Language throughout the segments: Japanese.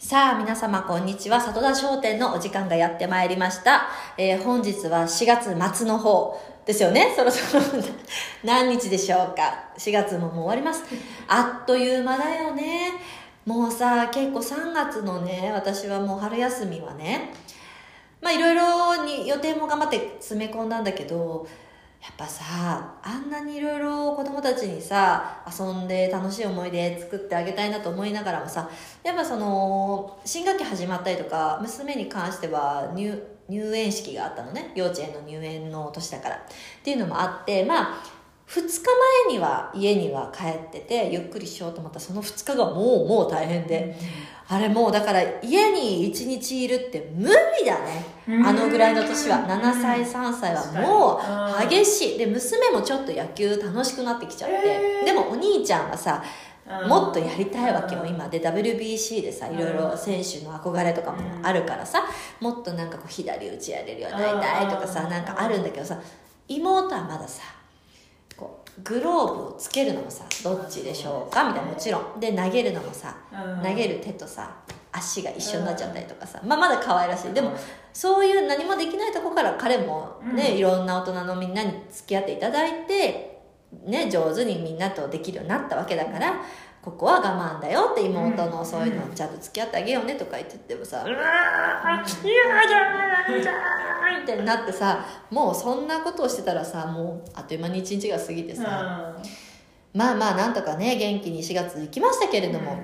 さあ、皆様、こんにちは。里田商店のお時間がやってまいりました。えー本日は4月末の方ですよね。そろそろ何日でしょうか。4月ももう終わります。あっという間だよね。もうさ、結構3月のね、私はもう春休みはね、まあいろいろに予定も頑張って詰め込んだんだけど、やっぱさ、あんなにいろいろ子供たちにさ、遊んで楽しい思い出作ってあげたいなと思いながらもさ、やっぱその、新学期始まったりとか、娘に関しては入、園式があったのね。幼稚園の入園の年だから。っていうのもあって、まあ、2日前には家には帰ってて、ゆっくりしようと思ったらその2日がもう、もう大変で。あれもうだから家に1日いるって無理だね。あのぐらいの年は。7歳、3歳はもう激しい。で、娘もちょっと野球楽しくなってきちゃって。でもお兄ちゃんはさ、もっとやりたいわけよ、今。で、WBC でさ、いろいろ選手の憧れとかもあるからさ、もっとなんかこう左打ちやれるようになりたいとかさ、なんかあるんだけどさ、妹はまださ、グローブをつけるのもさ、どっちでしょうか？みたいな、もちろん。で、投げるのもさ、投げる手とさ足が一緒になっちゃったりとかさ、まあ、まだ可愛らしい。でもそういう何もできないとこから彼もね、いろんな大人のみんなに付き合っていただいて、ね、上手にみんなとできるようになったわけだからここは我慢だよって妹のそういうのちゃんと付き合ってあげようねとか言っててもさ「うわー嫌じゃんじゃん」ってなってさもうそんなことをしてたらさもうあっという間に一日が過ぎてさ、まあまあなんとかね元気に4月行きましたけれども、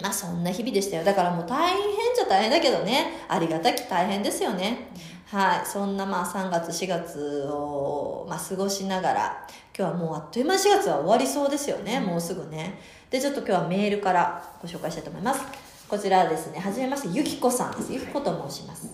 まあそんな日々でしたよ。だからもう大変じゃ大変だけどねありがたき大変ですよね、はいそんなまあ3月4月を、まあ、過ごしながら今日はもうあっという間に4月は終わりそうですよね、もうすぐねでちょっと今日はメールからご紹介したいと思いますこちらはですねはじめましてゆきこさんですゆきこと申します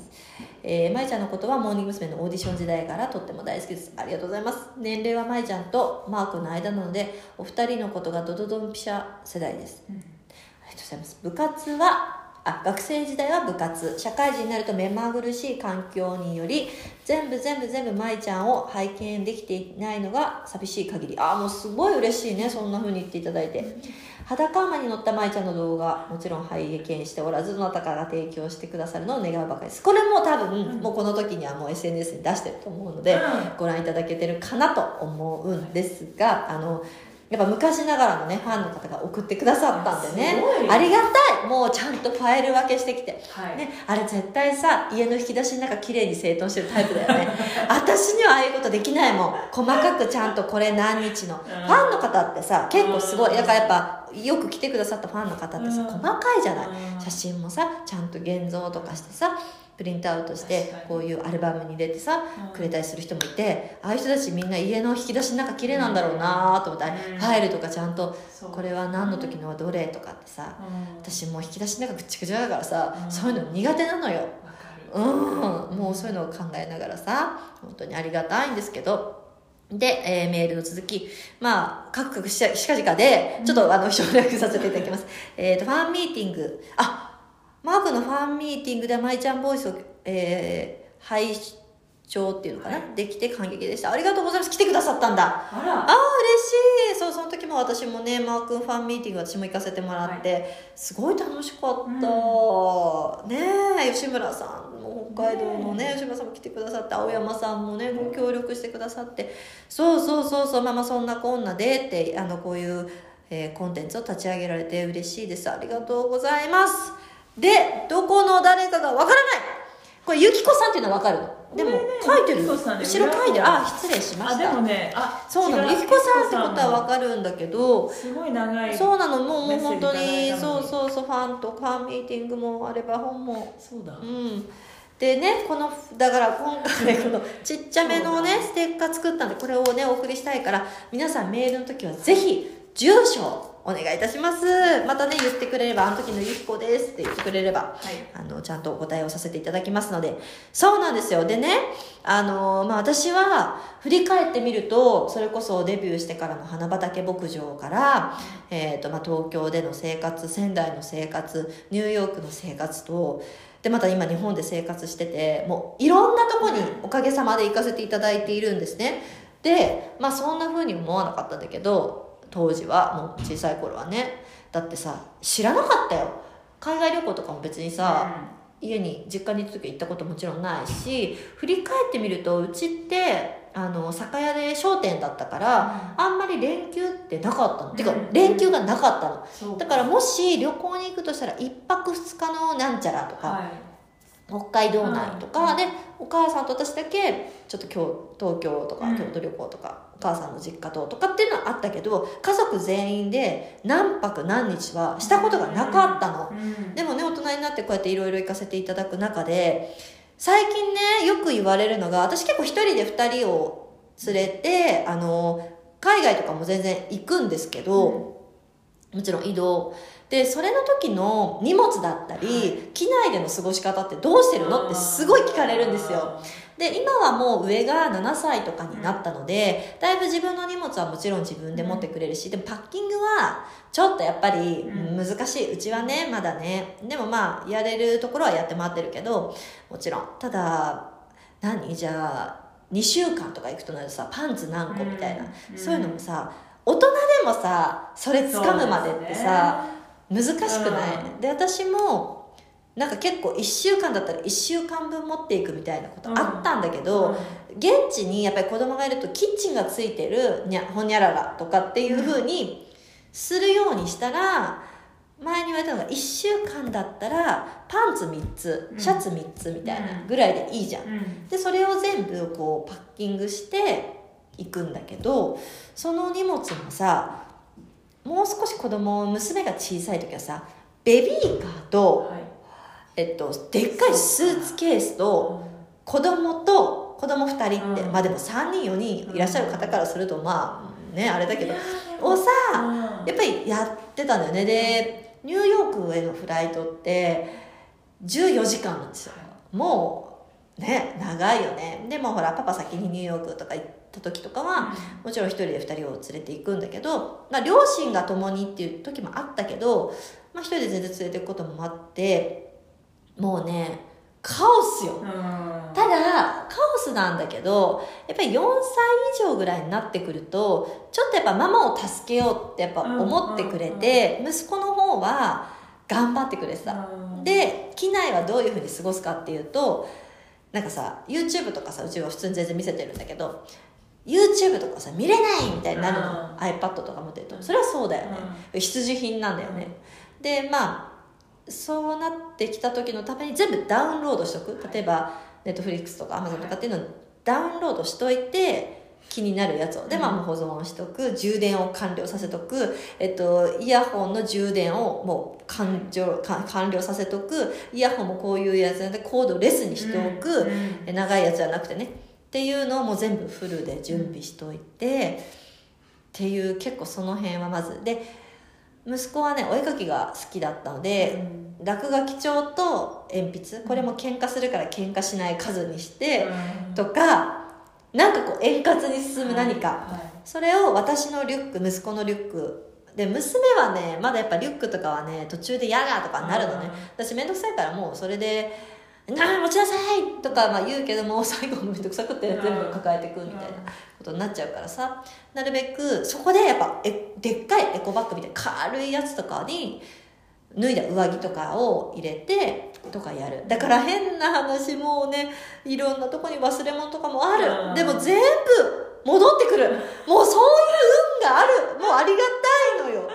えー、まいちゃんのことはモーニング娘。のオーディション時代からとっても大好きです。ありがとうございます。年齢はまいちゃんとマークの間なので、お二人のことがドドドンピシャ世代です。ありがとうございます。部活は、あ、学生時代は部活。社会人になると目まぐるしい環境により、全部全部全部まいちゃんを拝見できていないのが寂しい限り。あ、もうすごい嬉しいね。そんな風に言っていただいて。裸馬に乗ったまいちゃんの動画、もちろん拝見しておらず、どなたかが提供してくださるのを願うばかりです。これも多分、もうこの時にはもう SNS に出してると思うので、ご覧いただけてるかなと思うんですが、あの、やっぱ昔ながらのね、ファンの方が送ってくださったんでねありがたいもうちゃんとファイル分けしてきて。はいね、あれ絶対さ、家の引き出しの中綺麗に整頓してるタイプだよね。私にはああいうことできないもん。細かくちゃんとこれ何日の。ファンの方ってさ、結構すごい。だからやっぱ、よく来てくださったファンの方ってさ、うん細かいじゃない。うん写真もさ、ちゃんと現像とかしてさ、プリントアウトしてこういうアルバムに入れてさ、うん。くれたりする人もいてああいう人たちみんな家の引き出しの中綺麗なんだろうなと思ったら、うん。ファイルとかちゃんとこれは何の時のはどれとかってさうん。私もう引き出しの中ぐっちゃぐちゃだからさ、うん。そういうの苦手なのよ。うん。もうそういうのを考えながらさ本当にありがたいんですけど。で、えーメールの続き。まあ、カクカクししかじかで、ちょっとあの、省略させていただきます。えっ、と、ファンミーティング。あ、マークのファンミーティングでマイちゃんボイスを、えー、拝聴っていうのかな、できて感激でした。ありがとうございます。来てくださったんだ。ああ嬉しい。そうその時も私もねマー君ファンミーティング私も行かせてもらって、すごい楽しかった、ねえ吉村さんも北海道のね吉村さんも来てくださって青山さんもねご協力してくださって。そうそうそうそうまあまあそんなこんなでってあのこういう、えーコンテンツを立ち上げられて嬉しいです。ありがとうございますでどこの誰かがわからない。これゆきこさんっていうのはわかる？のでも書いてる？後ろ書いてる？あ失礼しました。あでもねあそうなの。違ゆきこさんってことはわるかるんだけど、すごい長いそうなの。もうもう本当に、そうそうそう、ファンとファンミーティングもあれば本も。そうだ。うん。でね、この、だから今回このちっちゃめのね、ステッカー作ったんで、これをね、お送りしたいから、皆さんメールの時はぜひ、住所をお願いいたします。またね、言ってくれれば、あの時のゆきこですって言ってくれれば、はいあの、ちゃんとお答えをさせていただきますので。そうなんですよ。でね、あの、まあ、私は、振り返ってみると、それこそデビューしてからの花畑牧場から、えっ、と、まあ、東京での生活、仙台の生活、ニューヨークの生活と、で、また今日本で生活してて、もういろんなとこにおかげさまで行かせていただいているんですね。で、まあそんな風に思わなかったんだけど、当時は、もう小さい頃はね。だってさ、知らなかったよ。海外旅行とかも別にさ、家に実家に行った時行ったこともちろんないし振り返ってみるとうちってあの酒屋で商店だったから、あんまり連休ってなかったの、てかうん。連休がなかったの。だからもし旅行に行くとしたら1泊2日のなんちゃらとか、はい。北海道内とか、うん。でお母さんと私だけちょっと京東京とかうん。京都旅行とか、お母さんの実家ととかっていうのはあったけど家族全員で何泊何日はしたことがなかったの、うん。でもね大人になってこうやっていろいろ行かせていただく中で最近ねよく言われるのが私結構一人で二人を連れてあの海外とかも全然行くんですけど、もちろん移動でそれの時の荷物だったり、はい。機内での過ごし方ってどうしてるのってすごい聞かれるんですよ。で今はもう上が7歳とかになったのでだいぶ自分の荷物はもちろん自分で持ってくれるしでもパッキングはちょっとやっぱりうん。難しい。うちはねまだね。でもまあやれるところはやって回ってるけどもちろん。ただ何？じゃあ2週間とか行くとなるとさパンツ何個みたいな、うん。そういうのもさ大人でもさそれ掴むまでってさ、難しくない、うん。で私もなんか結構1週間だったら1週間分持っていくみたいなことあったんだけど、うん。現地にやっぱり子供がいるとキッチンがついてるにゃほにゃららとかっていう風にするようにしたら前に言われたのが1週間だったらパンツ3つうん。シャツ3つみたいなうん。ぐらいでいいじゃん。うん。でそれを全部こうパッキングしていくんだけどその荷物もさもう少し子供娘が小さい時はさベビーカーと、はい。えっと、でっかいスーツケースと子供と子供2人って、うん。まあでも3人4人いらっしゃる方からするとまあねあれだけどをさうん。やっぱりやってたんだよね。でニューヨークへのフライトって14時間なんですよ。もうね長いよね。でもほらパパ先にニューヨークとか行った時とかはもちろん一人で二人を連れて行くんだけど、まあ、両親が共にっていう時もあったけど、まあ、一人で全然連れて行くこともあってもうねカオスよ。うん。ただカオスなんだけどやっぱり4歳以上ぐらいになってくるとちょっとやっぱママを助けようってやっぱ思ってくれて、息子の方は頑張ってくれてた、うん。で機内はどういうふうに過ごすかっていうとなんかさ YouTube とかさうちは普通に全然見せてるんだけど YouTube とかさ見れないみたいになるの、うん。iPad とか持ってると。それはそうだよね、必需品なんだよね、でまあそうなってきた時のために全部ダウンロードしとく。例えば Netflix とか Amazon とかっていうのをダウンロードしといて気になるやつを。で、まあ、保存しとく。充電を完了させとく、えっと、イヤホンの充電をもう完了か完了させとく。イヤホンもこういうやつなんでコードをレスにしておく、長いやつじゃなくてねっていうのをもう全部フルで準備しといて、っていう結構その辺はまず。で息子はねお絵描きが好きだったので、落書き帳と鉛筆。これも喧嘩するから喧嘩しない数にして、うん。とかなんかこう円滑に進む何か、はいそれを私のリュック息子のリュック。で娘はねまだやっぱリュックとかはね途中で嫌だとかになるのね。私面倒くさいからもうそれで「なあ持ちなさい!」とかまあ言うけども最後面倒くさくって全部抱えてくみたいなことになっちゃうからさ。なるべくそこでやっぱえでっかいエコバッグみたいな軽いやつとかに脱いだ上着とかを入れてとかやる。だから変な話もうねいろんなとこに忘れ物とかもある、うん。でも全部戻ってくる。もうそういう運がある。もうありがたいのよ。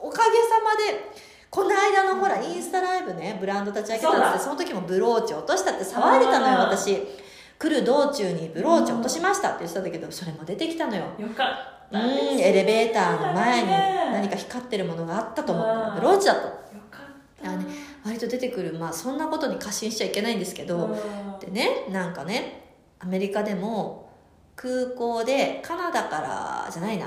おかげさまで。この間のほらインスタねブランド立ち上げたんですその時もブローチ落としたって騒いでたのようん私。来る道中にブローチ落としましたって言ってたんだけどそれも出てきたのよ。よかった。うんエレベーターの前にね。何か光ってるものがあったと思ったらうん。ブローチだったよかった。あのね割と出てくるまあそんなことに過信しちゃいけないんですけど、うん。でねなんかねアメリカでも空港でカナダからじゃないな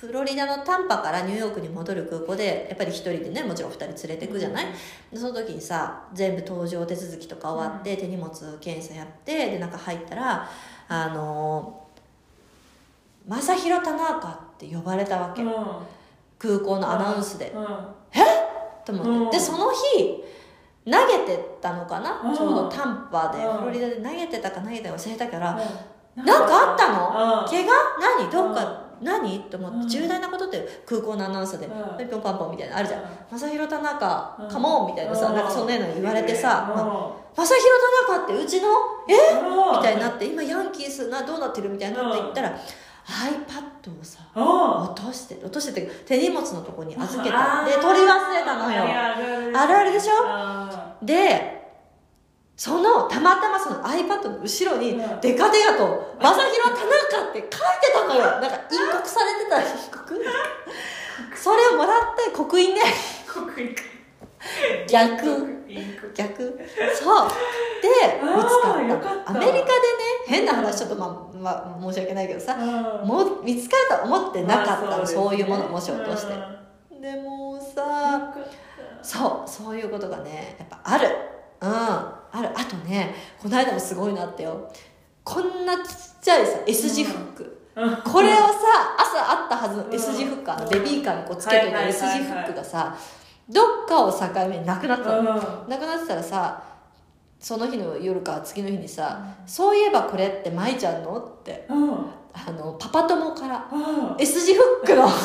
フロリダのタンパからニューヨークに戻る空港でやっぱり一人でねもちろん二人連れてくじゃない、でその時にさ全部搭乗手続きとか終わって、手荷物検査やってで中入ったらあのー正弘田中って呼ばれたわけ、うん。空港のアナウンスで、うん。と思って、うん。でその日投げてたのかな、うん。ちょうどタンパで、うん。フロリダで投げてたか投げたか忘れたから、うん。なんかあったの、うん。怪我？何？どっか何？と思って、うん。重大なことって空港のアナウンスで、うん。ピョンパンポンみたいなのあるじゃん。うん「正弘田中、うん。カモン」みたいなさ、うん。なんかそんなような言われてさ「うん。ま正弘田中ってうちの？え？うん。みたいになって今ヤンキースなどうなってるみたいになって言ったら、iPad をさうん。落として落としてって手荷物のとこに預けあー。たで取り忘れたのよ。ある。あるでしょ？あでそのたまたまその iPad の後ろにうん。デカデカと「正弘田中」って書いてたのよ。なんか印告されてた印告 それをもらって刻印ねー刻印逆。逆。そう。で見つかった。アメリカでね変な話ちょっとまあ、まあ、申し訳ないけどさうん。もう見つかると思ってなかったの、まあですね。そういうものもし落として。うん。でもよさそうそういうことがねやっぱある。うんある。あとねこの間もすごいなってよ。こんなちっちゃいさ S 字フック、うん。これをさ朝あったはずの S 字フック、あのベビーカーにこうつけといたはいはい。S 字フックがさどっかを境目になくなったの、うん。なくなってたらさその日の夜か次の日にさ「そういえばこれって舞ちゃんの?」って。うんあのパパ友からうん。S 字フックのこの S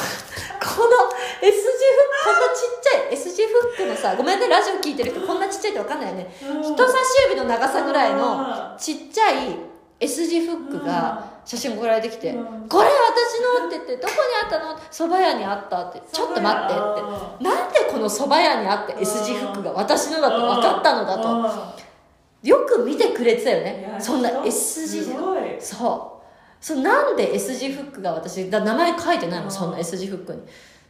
字フックこんなちっちゃい S 字フックのさごめんねラジオ聞いてる人こんなちっちゃいって分かんないよね。人差し指の長さぐらいのちっちゃい S 字フックが写真送られてきて「うん。これ私の?」って言って「どこにあったの?」「蕎麦屋にあった」って「ちょっと待って」って。なんでこの蕎麦屋にあって S 字フックが私のだと分かったのだと。よく見てくれてたよね。そんな S 字そうそうなんで S 字フックが私だ名前書いてないもうん。んそんな S 字フックに。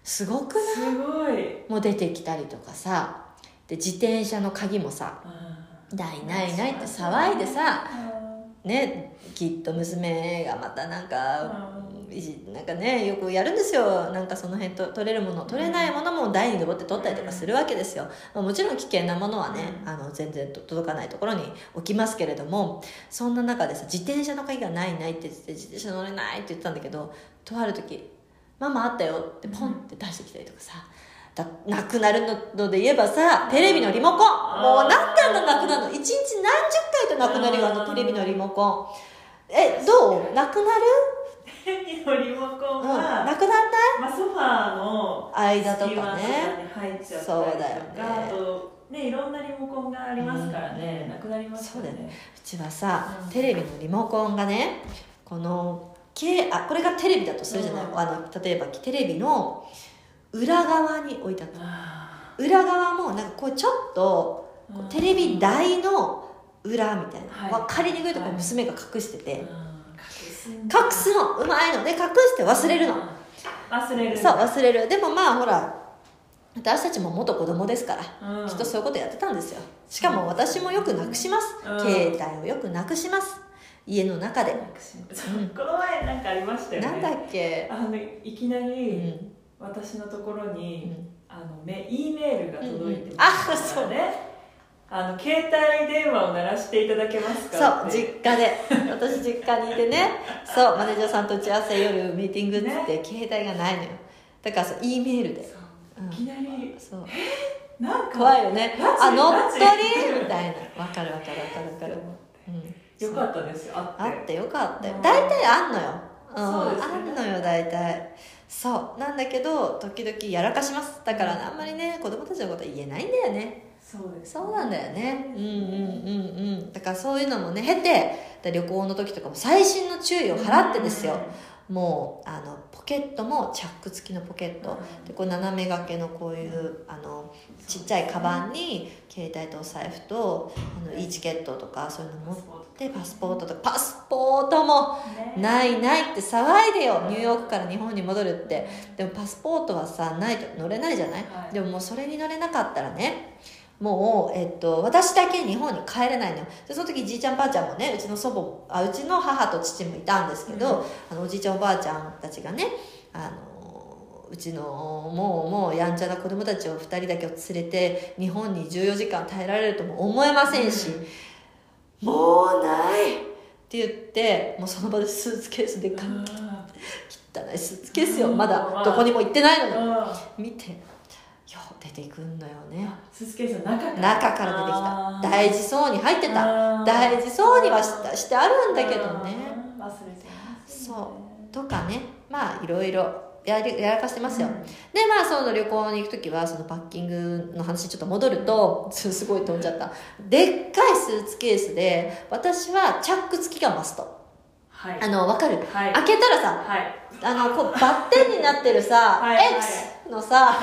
すごくない？すごい。もう出てきたりとかさ。で自転車の鍵もさ「ないないない」って騒いでさねきっと娘がまたなんか、なんかねよくやるんですよ。なんかその辺と取れるもの取れないものも台に登って取ったりとかするわけですよ、まあもちろん危険なものはね、あの全然と届かないところに置きますけれどもそんな中でさ自転車の鍵がないないって言って自転車乗れないって言ってたんだけどとある時「ママあったよ」ってポンって出してきたりとかさだなくなるので言えばさテレビのリモコン。もうなんであんななくなるの？一日何十回となくなるよあのテレビのリモコン。えどう？なくなる？テレビのリモコンうん、は、なくならない？まあ、ソファーの間とかね入っちゃったりとかそうだよねあとねいろんなリモコンがありますからね、うん。なくなりますからそうだね。うちはさ、うん。テレビのリモコンがねこのけあこれがテレビだとするじゃない、うん。あの例えばテレビの裏側に置いてあった。あ裏側もなんかこうちょっとテレビ台の裏みたいな、はい。分かりにくいとこはい。娘が隠してて、うん隠すの。うまいの。で隠して忘れるの、うん忘れるそう忘れる。でもまあほら私たちも元子供ですから、うん。きっとそういうことやってたんですよ。しかも私もよくなくします、うん。携帯をよくなくします。家の中で、うこの前なんかありましたよね。なんだっけ？あのいきなうりん、私のところうに、ん、あのメ E メールが届いてうんうん。ますあそう。ねあの携帯電話を鳴らしていただけますそうかって。実家で。私実家にいてね。そうマネージャーさんと打ち合わせ夜ミーティングっつって、携帯がないのよ。だからそう E メールで。そううん。いきなり。そう。なんか怖いよね。あ乗っ取り？みたいな。わかるわかるわかるわかる、うん、よかったですよあって。あってよかったよ。うん。大体あんのよ、うん、そうね。あんのよ大体。そう。なんだけど時々やらかします。だからねあんまりね子供たちのことは言えないんだよねそうですそうなんだよね。うんうんうんうん。だからそういうのもね経てで旅行の時とかも細心の注意を払ってですよ。もうあのポケットもチャック付きのポケット。でこう斜め掛けのこういうあのちっちゃいカバンに携帯とお財布とあの e チケットとかそういうの持ってパスポート。とかパスポートもないないって騒いでよ。ニューヨークから日本に戻るって。でもパスポートはさないと乗れないじゃない。でももうそれに乗れなかったらねもう、えっと、私だけ日本に帰れないのよ。でその時じいちゃんばあちゃんもねうちの祖母あうちの母と父もいたんですけど、うん。あのおじいちゃんおばあちゃんたちがねあのうちのもうもうやんちゃな子供たちを2人だけを連れて日本に14時間耐えられるとも思えませんし、もうないって言ってもうその場でスーツケースでかうん。汚いスーツケースよ。うん。まだどこにも行ってないのにうん。見て。よ出てくんのよね。スーツケースの中から。中から出てきた。大事そうに入ってた。大事そうにはしたしてあるんだけどね。うん忘れてますね。そう。とかね。ままあいろいろやりやらかしてますよ、でまあその旅行に行く時はそのパッキングの話ちょっと戻るとす すごい飛んじゃった。でっかいスーツケースで私はチャック付きがマスト。はい。あのわかる、はい。開けたらさはい。あのこうバッテンになってるさ X のさ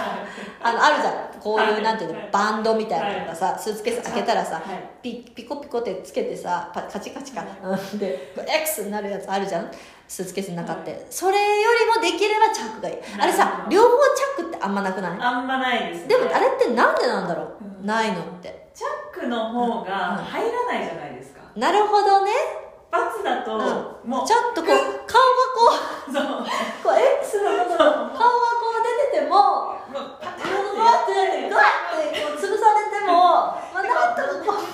あのあるじゃん。こういう、はい。なんていうのはい。バンドみたいなのがさ、スーツケース開けたらさ、はい。ピピコピコってつけてさパカチカチか、うん。で X になるやつあるじゃん。スーツケースの中って、それよりもできればチャックがいい。あれさ両方チャックってあんまなくない？あんまないですね。でもあれってなんでなんだろう、うん。ないのって。チャックの方が入らないじゃないですか。なるほどね、バツだと、うん。もうちょっとこう顔がこう そう。こう X のところ顔がこう出ててももうパタうわってなってグワッてこう潰されても、まあ、なんとかこ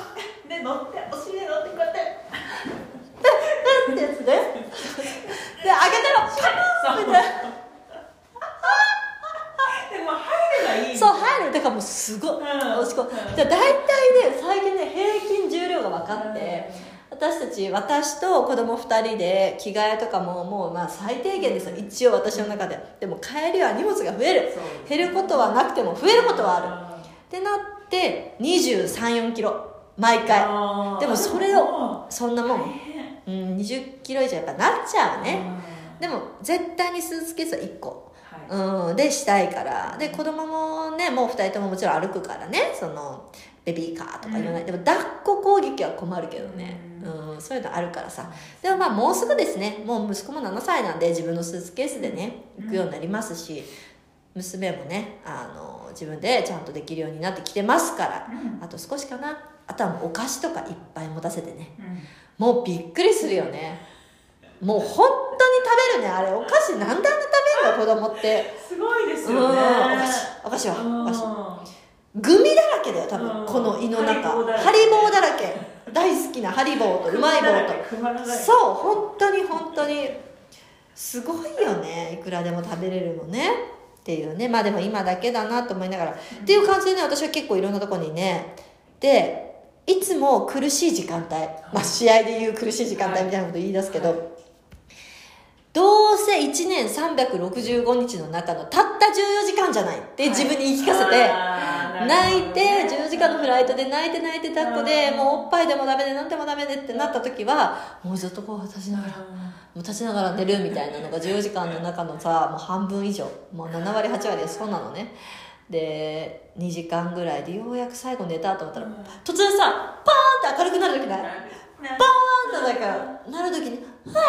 うで乗ってお尻で乗ってこうやってってやつでで開けたらパそうみたいでも入ればいいそう入るだからもうすごい、うん押し込むうんで大体ね最近ね平均重量が分かって、私たち私と子供2人で着替えとかももうまあ最低限ですよ。一応私の中で。でも帰りは荷物が増える。減ることはなくても増えることはある。ってなって2 3 4キロ。毎回。でもそれをそんなも大ん、変。うん、20キロ以上やっぱなっちゃうね、うん。でも絶対にスーツケースは1個。はい。うん、でしたいから。で子供もねもう2人とももちろん歩くからね。そのベビーカーとかいろんな、うん。でも抱っこ攻撃は困るけどね、うんそういうのあるからさ。でもまあもうすぐですね。もう息子も7歳なんで自分のスーツケースでね行くようになりますし娘もねあの自分でちゃんとできるようになってきてますからうん。あと少しかな。あとはもうお菓子とかいっぱい持たせてね。うん。もうびっくりするよね。もう本当に食べるね。あれお菓子なんであんな食べるの？子供って。すごいですうん。よねお菓子お菓子は。お菓子。うグミだらけだよ多うん。分この胃の中。ハリボーだらけ大好きなハリボーとうまい棒とそう本当に本当に。すごいよね。いくらでも食べれるのね。っていうね。まあでも今だけだなと思いながら、っていう感じでね私は結構いろんなとこにね。でいつも苦しい時間帯、まあ、試合でいう苦しい時間帯みたいなこと言い出すけど、はどうせ1年365日の中のたった14時間じゃないって自分に言い聞かせて、あー。なる泣いてほどね10時間のフライトで泣いて泣いて抱っこでうん。もうおっぱいでもダメで何でもダメでってなった時はもうずっとこう立ちながらもう立ちながら寝るみたいなのが14時間の中のさもう半分以上。もう7割8割でそうなのね。で2時間ぐらいでようやく最後寝たと思ったらうん。突然さパーンって明るくなる時ない？なパーンってなんかなる時に「は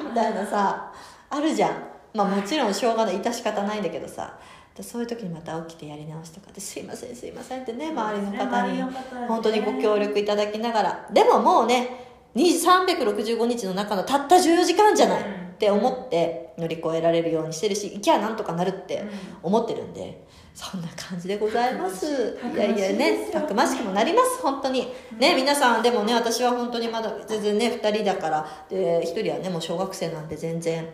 あ」みたいなさあるじゃん。まあもちろんしょうがない。致し方ないんだけどさ。でそういう時にまた起きてやり直しとかで「すいませんすいません」ってね周りの方に。本当にご協力いただきながらでももうね365日の中のたった14時間じゃないって思って乗り越えられるようにしてるし行きゃなんとかなるって思ってるんでそんな感じでございます。いやいやねたくましくもなります本当に。ね皆さんでもね私は本当にまだ全然ね2人だからで1人はねもう小学生なんで全然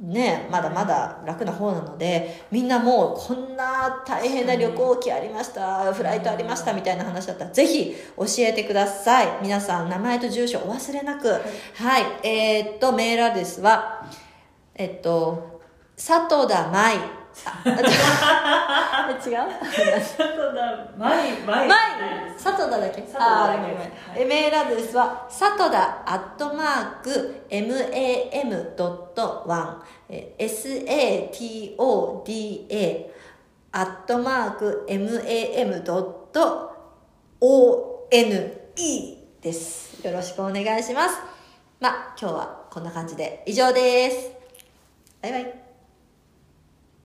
ねまだまだ楽な方なのでみんなもうこんな大変な旅行機ありましたフライトありましたみたいな話だったらぜひ教えてください。皆さん名前と住所お忘れなく。はい。えーっとメールアドレスはえっと佐藤田舞あ違う？佐藤田舞舞マイ佐藤田だっけ佐藤田だけあーごめんごめんはいールアドレスは佐藤田アットマーク mam.1 え satoda アットマーク mam.one ですよろしくお願いしますまあ今日はこんな感じで以上ですバイバイ